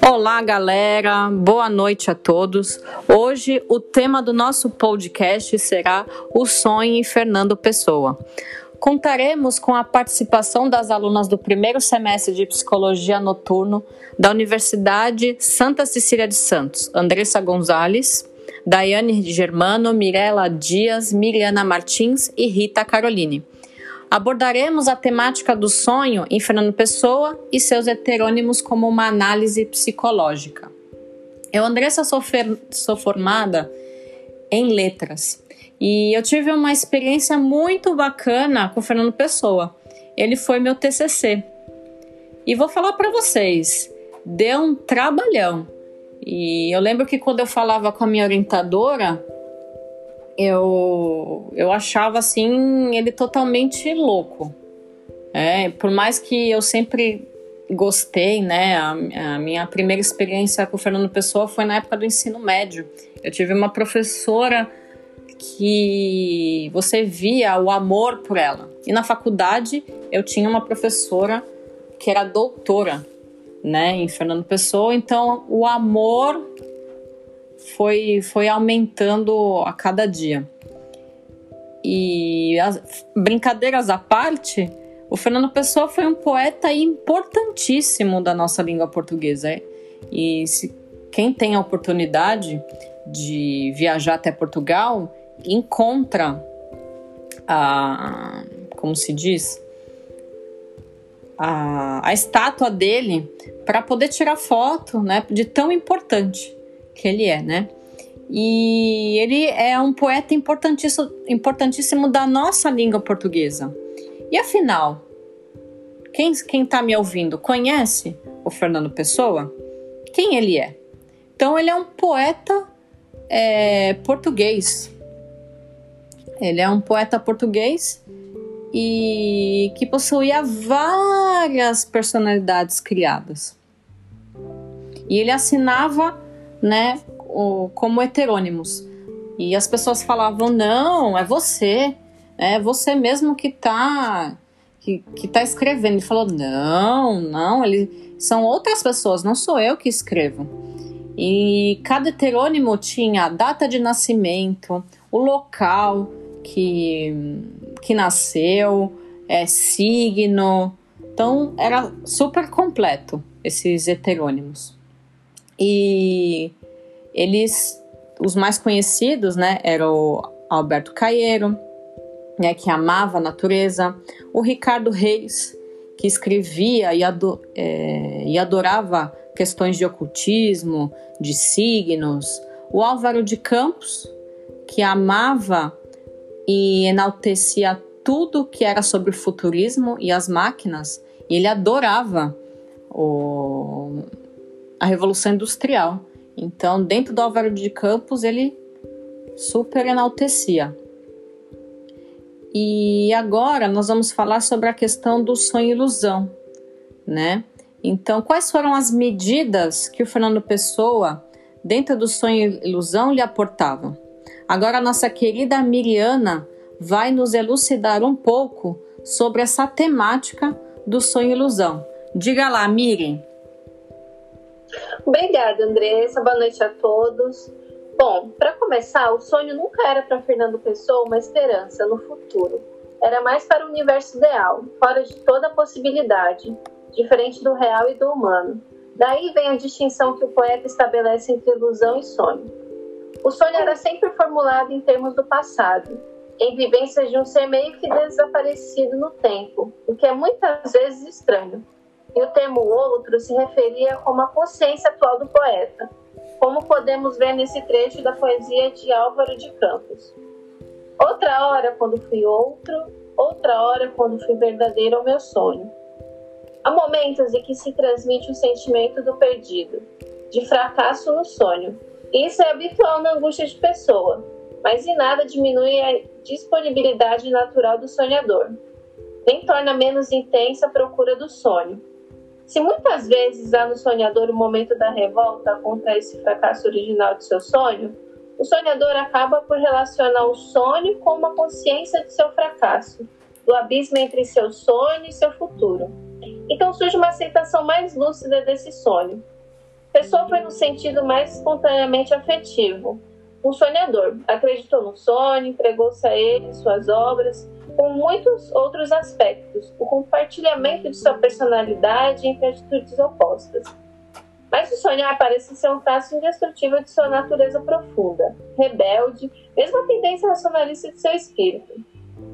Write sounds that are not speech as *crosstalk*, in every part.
Olá, galera. Boa noite a todos. Hoje o tema do nosso podcast será O Sonho em Fernando Pessoa. Contaremos com a participação das alunas do primeiro semestre de Psicologia Noturno da Universidade Santa Cecília de Santos, Andressa Gonzalez, Daiane Germano, Mirela Dias, Miriana Martins e Rita Caroline Abordaremos a temática do sonho em Fernando Pessoa e seus heterônimos como uma análise psicológica. Eu, Andressa, sou, sou formada em letras e eu tive uma experiência muito bacana com Fernando Pessoa. Ele foi meu TCC. E vou falar para vocês, deu um trabalhão. E eu lembro que quando eu falava com a minha orientadora, eu, eu achava assim ele totalmente louco. É, por mais que eu sempre gostei, né? A, a, minha primeira experiência com o Fernando Pessoa foi na época do ensino médio. Eu tive uma professora que você via o amor por ela. E na faculdade eu tinha uma professora que era doutora, né, em Fernando Pessoa, então o amor foi, foi aumentando a cada dia. E as brincadeiras à parte, o Fernando Pessoa foi um poeta importantíssimo da nossa língua portuguesa. E se, quem tem a oportunidade de viajar até Portugal encontra a, como se diz, a, a estátua dele para poder tirar foto, né, de tão importante que ele é, né? E ele é um poeta importantíssimo, importantíssimo da nossa língua portuguesa. E afinal, quem está me ouvindo conhece o Fernando Pessoa? Quem ele é? Então, ele é um poeta é, português. Ele é um poeta português e que possuía várias personalidades criadas. E ele assinava né, o, como heterônimos. E as pessoas falavam: não, é você, é você mesmo que está que, que tá escrevendo. Ele falou: não, não, ele, são outras pessoas, não sou eu que escrevo. E cada heterônimo tinha a data de nascimento, o local que, que nasceu, é, signo. Então era super completo esses heterônimos. E eles, os mais conhecidos, né, era o Alberto Caeiro, né, que amava a natureza, o Ricardo Reis, que escrevia e, ado é, e adorava questões de ocultismo, de signos, o Álvaro de Campos, que amava e enaltecia tudo que era sobre o futurismo e as máquinas, e ele adorava o, a Revolução Industrial. Então, dentro do Álvaro de Campos, ele super enaltecia. E agora nós vamos falar sobre a questão do sonho ilusão, né? Então, quais foram as medidas que o Fernando Pessoa, dentro do sonho ilusão, lhe aportava? Agora, a nossa querida Miriana vai nos elucidar um pouco sobre essa temática do sonho ilusão. Diga lá, Miri. Obrigada, Andressa. Boa noite a todos. Bom, para começar, o sonho nunca era para Fernando Pessoa uma esperança no futuro. Era mais para o universo ideal, fora de toda possibilidade, diferente do real e do humano. Daí vem a distinção que o poeta estabelece entre ilusão e sonho. O sonho era sempre formulado em termos do passado, em vivências de um ser meio que desaparecido no tempo, o que é muitas vezes estranho e o termo outro se referia como a consciência atual do poeta, como podemos ver nesse trecho da poesia de Álvaro de Campos. Outra hora, quando fui outro, outra hora, quando fui verdadeiro ao meu sonho. Há momentos em que se transmite o sentimento do perdido, de fracasso no sonho. Isso é habitual na angústia de pessoa, mas em nada diminui a disponibilidade natural do sonhador, nem torna menos intensa a procura do sonho se muitas vezes há no sonhador o momento da revolta contra esse fracasso original de seu sonho, o sonhador acaba por relacionar o sonho com uma consciência de seu fracasso do abismo entre seu sonho e seu futuro. Então surge uma aceitação mais lúcida desse sonho. Pessoa foi no sentido mais espontaneamente afetivo. Um sonhador acreditou no sonho, entregou-se a ele, suas obras, com muitos outros aspectos, o compartilhamento de sua personalidade entre atitudes opostas. Mas o sonhar parece ser um traço indestrutível de sua natureza profunda, rebelde, mesmo a tendência racionalista de seu espírito.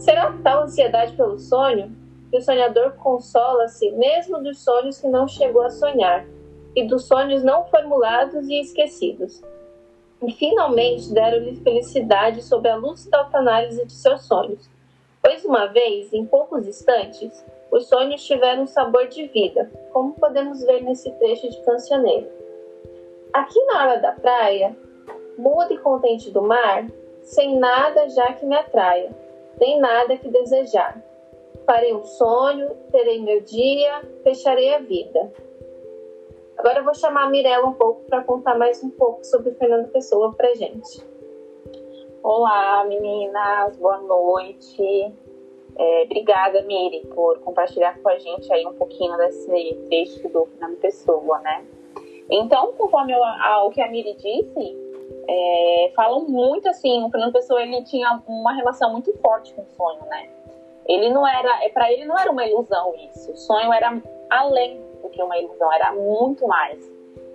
Será tal ansiedade pelo sonho que o sonhador consola-se mesmo dos sonhos que não chegou a sonhar e dos sonhos não formulados e esquecidos. E finalmente deram-lhe felicidade sob a luz da autoanálise de seus sonhos, pois uma vez, em poucos instantes, os sonhos tiveram um sabor de vida, como podemos ver nesse trecho de Cancioneiro. Aqui na hora da praia, mudo e contente do mar, sem nada já que me atraia, nem nada que desejar. Farei um sonho, terei meu dia, fecharei a vida. Agora eu vou chamar a Mirella um pouco para contar mais um pouco sobre Fernando Pessoa para gente. Olá, meninas, boa noite. É, obrigada, Miri, por compartilhar com a gente aí um pouquinho desse texto do Fernando Pessoa, né? Então, conforme o que a Miri disse, é, falam muito assim, o Fernando Pessoa ele tinha uma relação muito forte com o sonho, né? Ele não era, é, para ele não era uma ilusão isso. O sonho era além do que uma ilusão, era muito mais.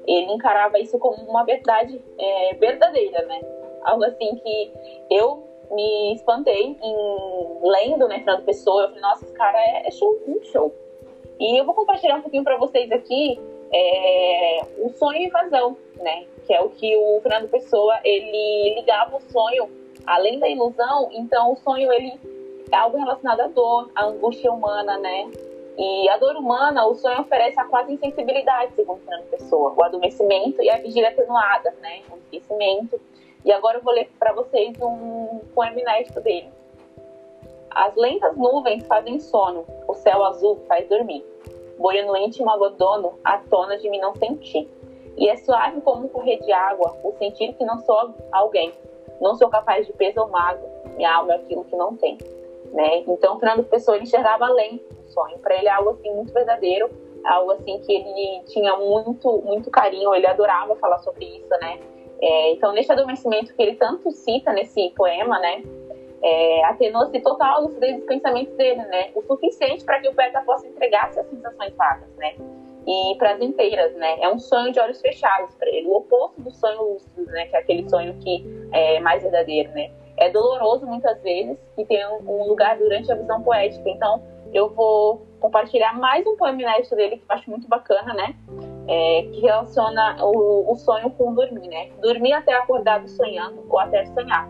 Ele encarava isso como uma verdade é, verdadeira, né? Algo assim que eu me espantei em lendo, né, Fernando Pessoa. Eu falei, nossa, esse cara é, é show, um show. E eu vou compartilhar um pouquinho para vocês aqui é, o sonho e invasão, né? Que é o que o Fernando Pessoa ele ligava o sonho além da ilusão. Então, o sonho ele é algo relacionado à dor, à angústia humana, né? E a dor humana, o sonho oferece a quase insensibilidade, segundo Fernando Pessoa, o adormecimento e a vigília atenuada, né? O esquecimento e agora eu vou ler para vocês um poema inédito dele. As lentas nuvens fazem sono, o céu azul faz dormir. Boia no íntimo agodono, a tona de me não sentir. E é suave como um correr de água, o sentir que não sou alguém. Não sou capaz de peso ou mágoa, minha alma é aquilo que não tem. Né? Então, Fernando Pessoa enxergava além sonho. Para ele é algo assim muito verdadeiro, algo assim que ele tinha muito, muito carinho, ele adorava falar sobre isso, né? É, então, nesse adormecimento que ele tanto cita nesse poema, né, é, atenou-se total a lucidez dos pensamentos dele, né, o suficiente para que o poeta possa entregar suas sensações vagas, né, e prazenteiras, né, é um sonho de olhos fechados para ele, o oposto do sonho lúcido, né, que é aquele sonho que é mais verdadeiro, né, é doloroso muitas vezes e tem um lugar durante a visão poética, então eu vou compartilhar mais um poema inédito dele que eu acho muito bacana, né, é, que relaciona o, o, sonho com dormir, né? Dormir até acordado sonhando ou até sonhar,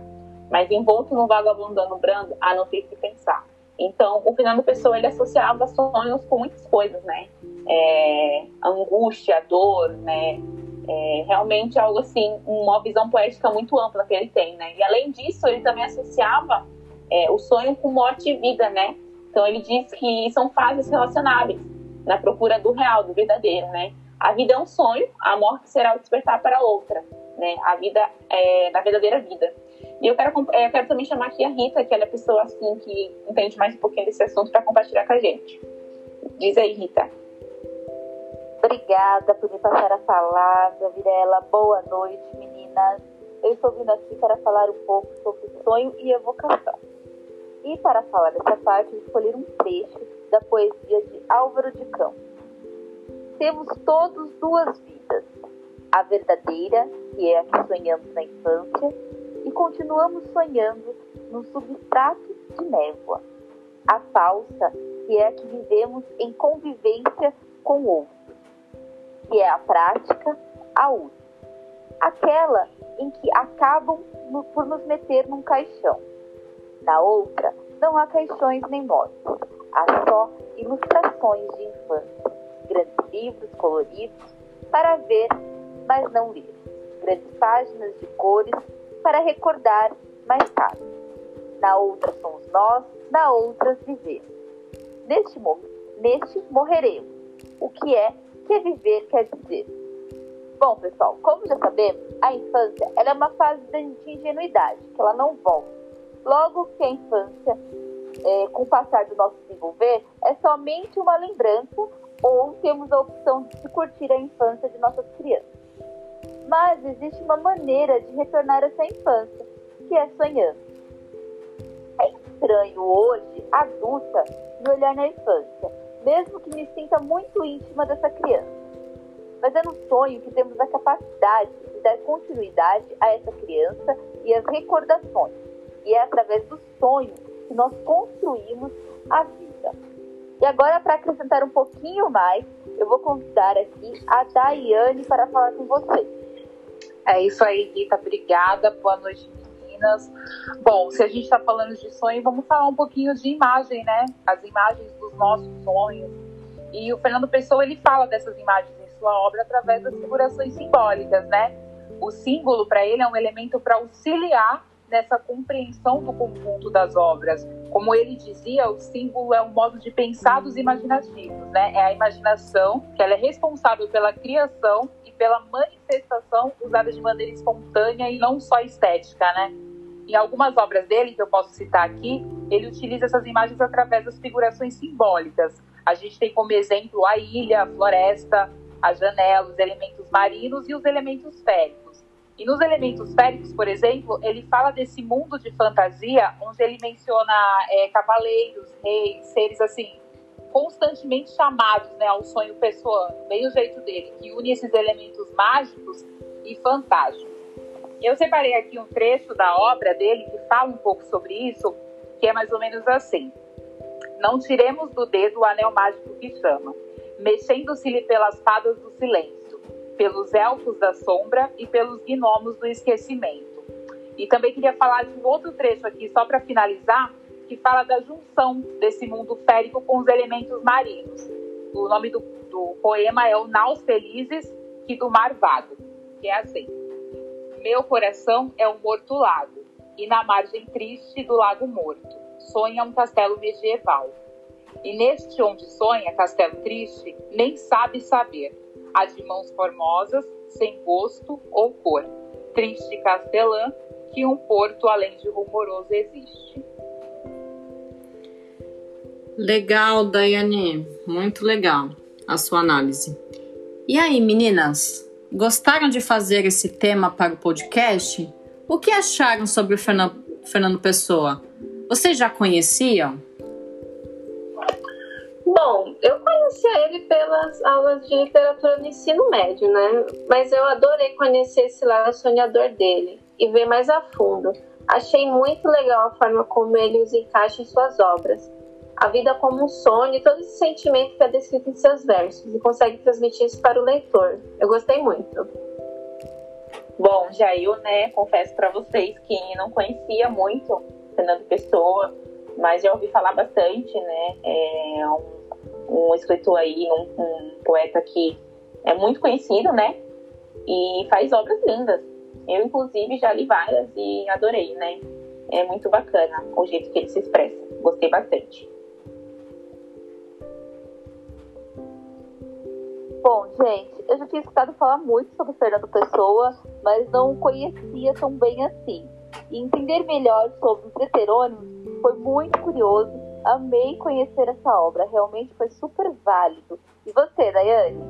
mas envolto no vago abandono brando a não ter que pensar. Então, o Fernando Pessoa ele associava sonhos com muitas coisas, né? É, angústia, dor, né? É, realmente algo assim, uma visão poética muito ampla que ele tem, né? E além disso, ele também associava é, o sonho com morte e vida, né? Então ele diz que são fases relacionáveis na procura do real, do verdadeiro, né? A vida é um sonho, a morte será o despertar para outra, né? A vida é da verdadeira vida. E eu quero, é, eu quero também chamar aqui a Rita, que ela é a pessoa assim que entende mais um pouquinho desse assunto para compartilhar com a gente. Diz aí, Rita. Obrigada por me passar a palavra, Virela. Boa noite, meninas. Eu estou vindo aqui para falar um pouco sobre sonho e evocação. E para falar dessa parte, eu um trecho da poesia de Álvaro de Campos temos todos duas vidas. A verdadeira, que é a que sonhamos na infância, e continuamos sonhando no substrato de névoa. A falsa, que é a que vivemos em convivência com outros, que é a prática, a útil. Aquela em que acabam por nos meter num caixão. Na outra, não há caixões nem mortes, há só ilustrações de infância grandes livros coloridos para ver, mas não ler, grandes páginas de cores para recordar mais tarde. Na outra somos nós, na outra vivemos. Neste, neste morreremos. O que é que viver quer dizer? Bom, pessoal, como já sabemos, a infância é uma fase de ingenuidade, que ela não volta. Logo que a infância é, com o passar do nosso desenvolver, é somente uma lembrança ou temos a opção de curtir a infância de nossas crianças. Mas existe uma maneira de retornar essa infância, que é sonhando. É estranho hoje, adulta, me olhar na infância, mesmo que me sinta muito íntima dessa criança. Mas é no sonho que temos a capacidade de dar continuidade a essa criança e as recordações. E é através do sonho que nós construímos a vida. E agora, para acrescentar um pouquinho mais, eu vou convidar aqui a Daiane para falar com vocês. É isso aí, Rita. Obrigada. Boa noite, meninas. Bom, se a gente está falando de sonho, vamos falar um pouquinho de imagem, né? As imagens dos nossos sonhos. E o Fernando Pessoa, ele fala dessas imagens em sua obra através das figurações simbólicas, né? O símbolo, para ele, é um elemento para auxiliar nessa compreensão do conjunto das obras. Como ele dizia, o símbolo é um modo de pensar dos imaginativos, né? É a imaginação que ela é responsável pela criação e pela manifestação usada de maneira espontânea e não só estética, né? Em algumas obras dele, que eu posso citar aqui, ele utiliza essas imagens através das figurações simbólicas. A gente tem como exemplo a ilha, a floresta, a janela, os elementos marinos e os elementos féricos. E nos elementos féricos, por exemplo, ele fala desse mundo de fantasia, onde ele menciona é, cavaleiros, reis, seres assim, constantemente chamados né, ao sonho pessoano, bem o jeito dele, que une esses elementos mágicos e fantásticos. Eu separei aqui um trecho da obra dele que fala um pouco sobre isso, que é mais ou menos assim. Não tiremos do dedo o anel mágico que chama, mexendo-se-lhe pelas fadas do silêncio pelos elfos da sombra e pelos gnomos do esquecimento. E também queria falar de um outro trecho aqui, só para finalizar, que fala da junção desse mundo férico com os elementos marinhos. O nome do, do poema é O Naus Felizes que do Mar Vago, que é assim. Meu coração é um morto lago, e na margem triste do lago morto, sonha um castelo medieval. E neste onde sonha, castelo triste, nem sabe saber, a de mãos formosas, sem gosto ou cor, triste castelã, que um porto além de rumoroso existe. Legal, Daiane, muito legal a sua análise. E aí, meninas, gostaram de fazer esse tema para o podcast? O que acharam sobre o Fernando, Pessoa? Vocês já conheciam? Bom, eu conhecia ele pelas aulas de literatura no ensino médio, né? Mas eu adorei conhecer esse lado sonhador dele e ver mais a fundo. Achei muito legal a forma como ele os encaixa em suas obras. A vida como um sonho e todo esse sentimento que é descrito em seus versos e consegue transmitir isso para o leitor. Eu gostei muito. Bom, já eu, né, confesso para vocês que não conhecia muito Fernando Pessoa, mas já ouvi falar bastante, né? É um um escritor aí, um, um poeta que é muito conhecido, né? E faz obras lindas. Eu, inclusive, já li várias e adorei, né? É muito bacana o jeito que ele se expressa. Gostei bastante. Bom, gente, eu já tinha escutado falar muito sobre Fernando Pessoa, mas não conhecia tão bem assim. E entender melhor sobre os heterônimos foi muito curioso amei conhecer essa obra, realmente foi super válido. E você, Daiane?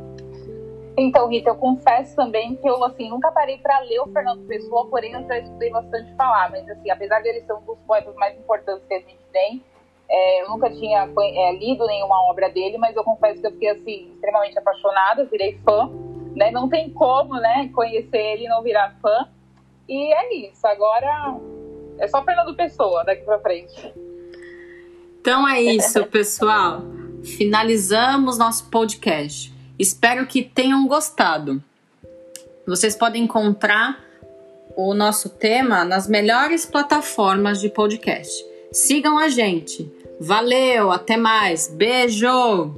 Então, Rita, eu confesso também que eu assim nunca parei para ler o Fernando Pessoa, porém eu já estudei bastante falar, mas assim, apesar dele ser um dos poetas mais importantes que a gente tem, é, eu nunca tinha é, lido nenhuma obra dele, mas eu confesso que eu fiquei assim extremamente apaixonada, virei fã, né? Não tem como, né, conhecer ele e não virar fã. E é isso. Agora é só Fernando Pessoa daqui para frente. Então é isso, *laughs* pessoal. Finalizamos nosso podcast. Espero que tenham gostado. Vocês podem encontrar o nosso tema nas melhores plataformas de podcast. Sigam a gente. Valeu, até mais. Beijo!